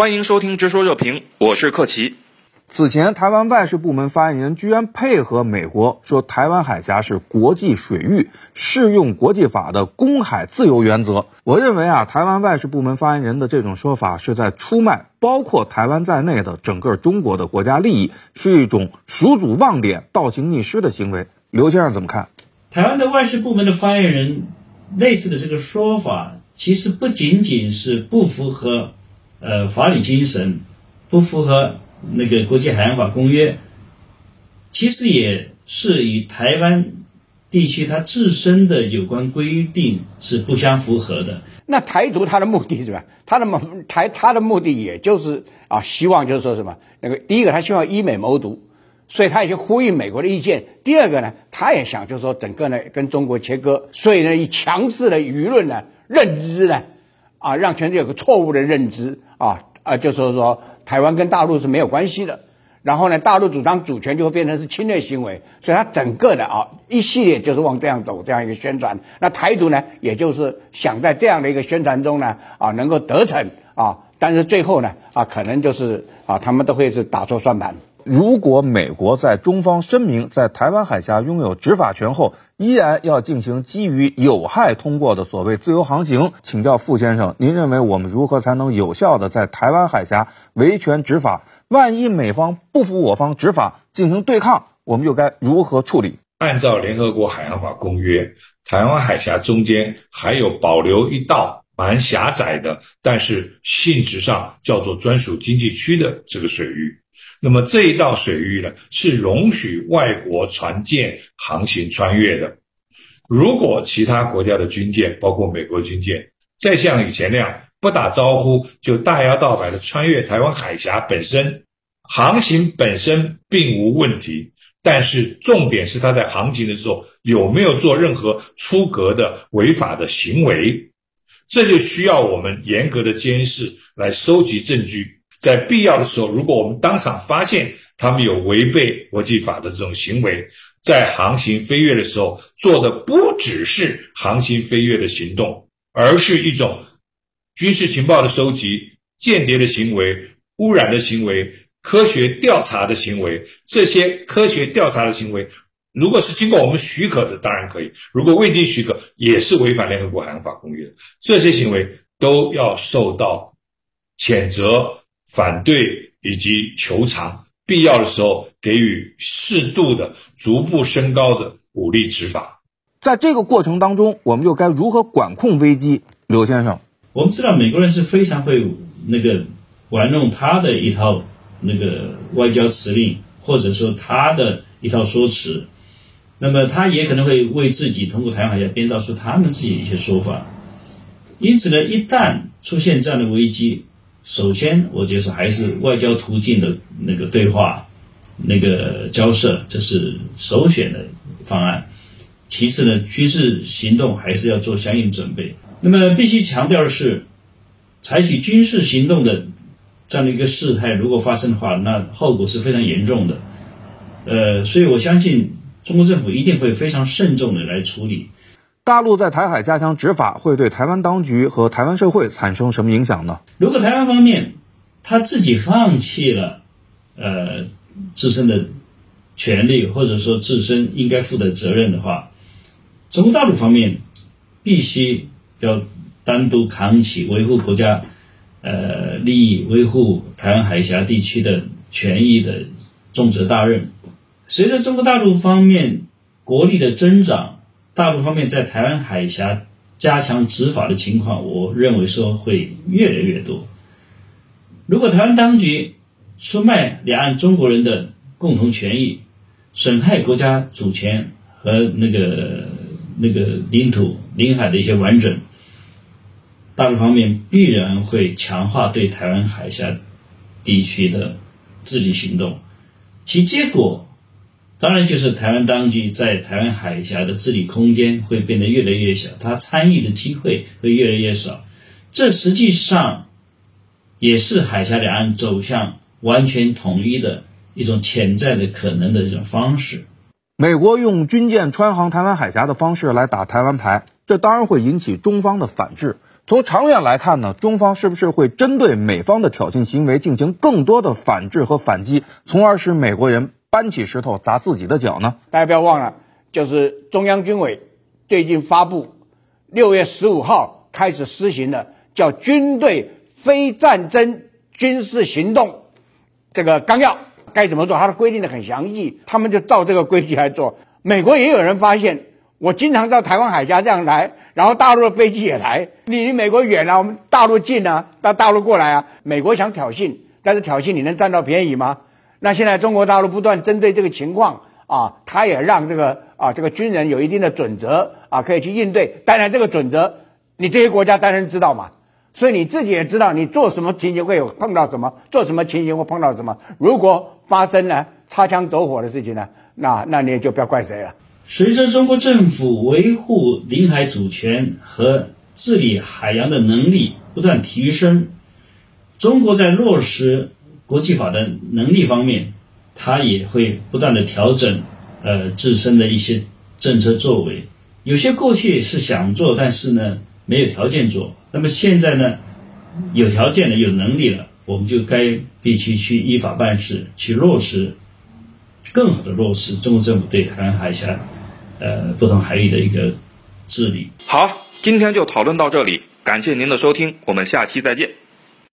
欢迎收听《直说热评》，我是克奇。此前，台湾外事部门发言人居然配合美国说，台湾海峡是国际水域，适用国际法的公海自由原则。我认为啊，台湾外事部门发言人的这种说法是在出卖包括台湾在内的整个中国的国家利益，是一种数祖忘典、倒行逆施的行为。刘先生怎么看？台湾的外事部门的发言人类似的这个说法，其实不仅仅是不符合。呃，法理精神不符合那个国际海洋法公约，其实也是与台湾地区它自身的有关规定是不相符合的。那台独它的目的是什么？它的目台它的目的也就是啊，希望就是说什么？那个第一个，他希望以美谋独，所以他也就呼应美国的意见。第二个呢，他也想就是说整个呢跟中国切割，所以呢以强势的舆论呢认知呢。啊，让全世界有个错误的认知啊啊，就是说台湾跟大陆是没有关系的。然后呢，大陆主张主权就会变成是侵略行为，所以它整个的啊一系列就是往这样走，这样一个宣传。那台独呢，也就是想在这样的一个宣传中呢啊能够得逞啊，但是最后呢啊可能就是啊他们都会是打错算盘。如果美国在中方声明在台湾海峡拥有执法权后，依然要进行基于有害通过的所谓自由航行，请教傅先生，您认为我们如何才能有效的在台湾海峡维权执法？万一美方不服我方执法进行对抗，我们又该如何处理？按照联合国海洋法公约，台湾海峡中间还有保留一道蛮狭窄的，但是性质上叫做专属经济区的这个水域。那么这一道水域呢，是容许外国船舰航行穿越的。如果其他国家的军舰，包括美国军舰，再像以前那样不打招呼就大摇大摆的穿越台湾海峡本身，航行本身并无问题。但是重点是他在航行的时候有没有做任何出格的违法的行为，这就需要我们严格的监视来收集证据。在必要的时候，如果我们当场发现他们有违背国际法的这种行为，在航行飞跃的时候做的不只是航行飞跃的行动，而是一种军事情报的收集、间谍的行为、污染的行为、科学调查的行为。这些科学调查的行为，如果是经过我们许可的，当然可以；如果未经许可，也是违反联合国海洋法公约的。这些行为都要受到谴责。反对以及求偿，必要的时候给予适度的、逐步升高的武力执法。在这个过程当中，我们又该如何管控危机？刘先生，我们知道美国人是非常会那个玩弄他的一套那个外交辞令，或者说他的一套说辞。那么他也可能会为自己通过台湾海峡编造出他们自己的一些说法。因此呢，一旦出现这样的危机，首先，我觉得还是外交途径的那个对话、那个交涉，这是首选的方案。其次呢，军事行动还是要做相应准备。那么，必须强调的是，采取军事行动的这样的一个事态，如果发生的话，那后果是非常严重的。呃，所以我相信中国政府一定会非常慎重的来处理。大陆在台海加强执法，会对台湾当局和台湾社会产生什么影响呢？如果台湾方面他自己放弃了呃自身的权利，或者说自身应该负的责任的话，中国大陆方面必须要单独扛起维护国家呃利益、维护台湾海峡地区的权益的重责大任。随着中国大陆方面国力的增长。大陆方面在台湾海峡加强执法的情况，我认为说会越来越多。如果台湾当局出卖两岸中国人的共同权益，损害国家主权和那个那个领土领海的一些完整，大陆方面必然会强化对台湾海峡地区的治理行动，其结果。当然，就是台湾当局在台湾海峡的治理空间会变得越来越小，他参与的机会会越来越少。这实际上也是海峡两岸走向完全统一的一种潜在的可能的一种方式。美国用军舰穿航台湾海峡的方式来打台湾牌，这当然会引起中方的反制。从长远来看呢，中方是不是会针对美方的挑衅行为进行更多的反制和反击，从而使美国人搬起石头砸自己的脚呢？大家不要忘了，就是中央军委最近发布，六月十五号开始施行的叫《军队非战争军事行动》这个纲要，该怎么做？它的规定的很详细，他们就照这个规矩来做。美国也有人发现。我经常到台湾海峡这样来，然后大陆的飞机也来。你离美国远啊，我们大陆近啊，到大陆过来啊。美国想挑衅，但是挑衅你能占到便宜吗？那现在中国大陆不断针对这个情况啊，他也让这个啊这个军人有一定的准则啊，可以去应对。当然这个准则，你这些国家当然知道嘛，所以你自己也知道，你做什么情形会有碰到什么，做什么情形会碰到什么。如果发生了擦枪走火的事情呢，那那你也就不要怪谁了。随着中国政府维护领海主权和治理海洋的能力不断提升，中国在落实国际法的能力方面，它也会不断的调整，呃，自身的一些政策作为。有些过去是想做，但是呢，没有条件做。那么现在呢，有条件了，有能力了，我们就该必须去依法办事，去落实，更好的落实中国政府对台湾海峡。呃，不同海域的一个治理。好，今天就讨论到这里，感谢您的收听，我们下期再见。